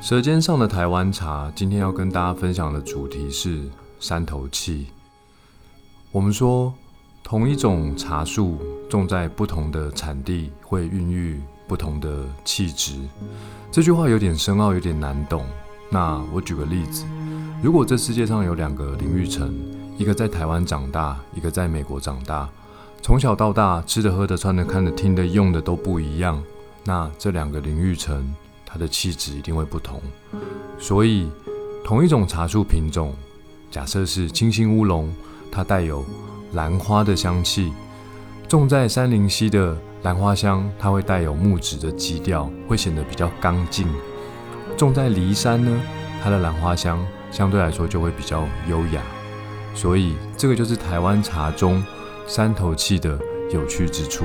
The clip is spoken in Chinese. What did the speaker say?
舌尖上的台湾茶，今天要跟大家分享的主题是山头气。我们说，同一种茶树种在不同的产地，会孕育不同的气质。这句话有点深奥，有点难懂。那我举个例子，如果这世界上有两个林育成，一个在台湾长大，一个在美国长大，从小到大吃的、喝的、穿的、看的、听的、用的都不一样，那这两个林育成。它的气质一定会不同，所以同一种茶树品种，假设是清新乌龙，它带有兰花的香气；种在山林溪的兰花香，它会带有木质的基调，会显得比较刚劲；种在梨山呢，它的兰花香相对来说就会比较优雅。所以这个就是台湾茶中山头气的有趣之处。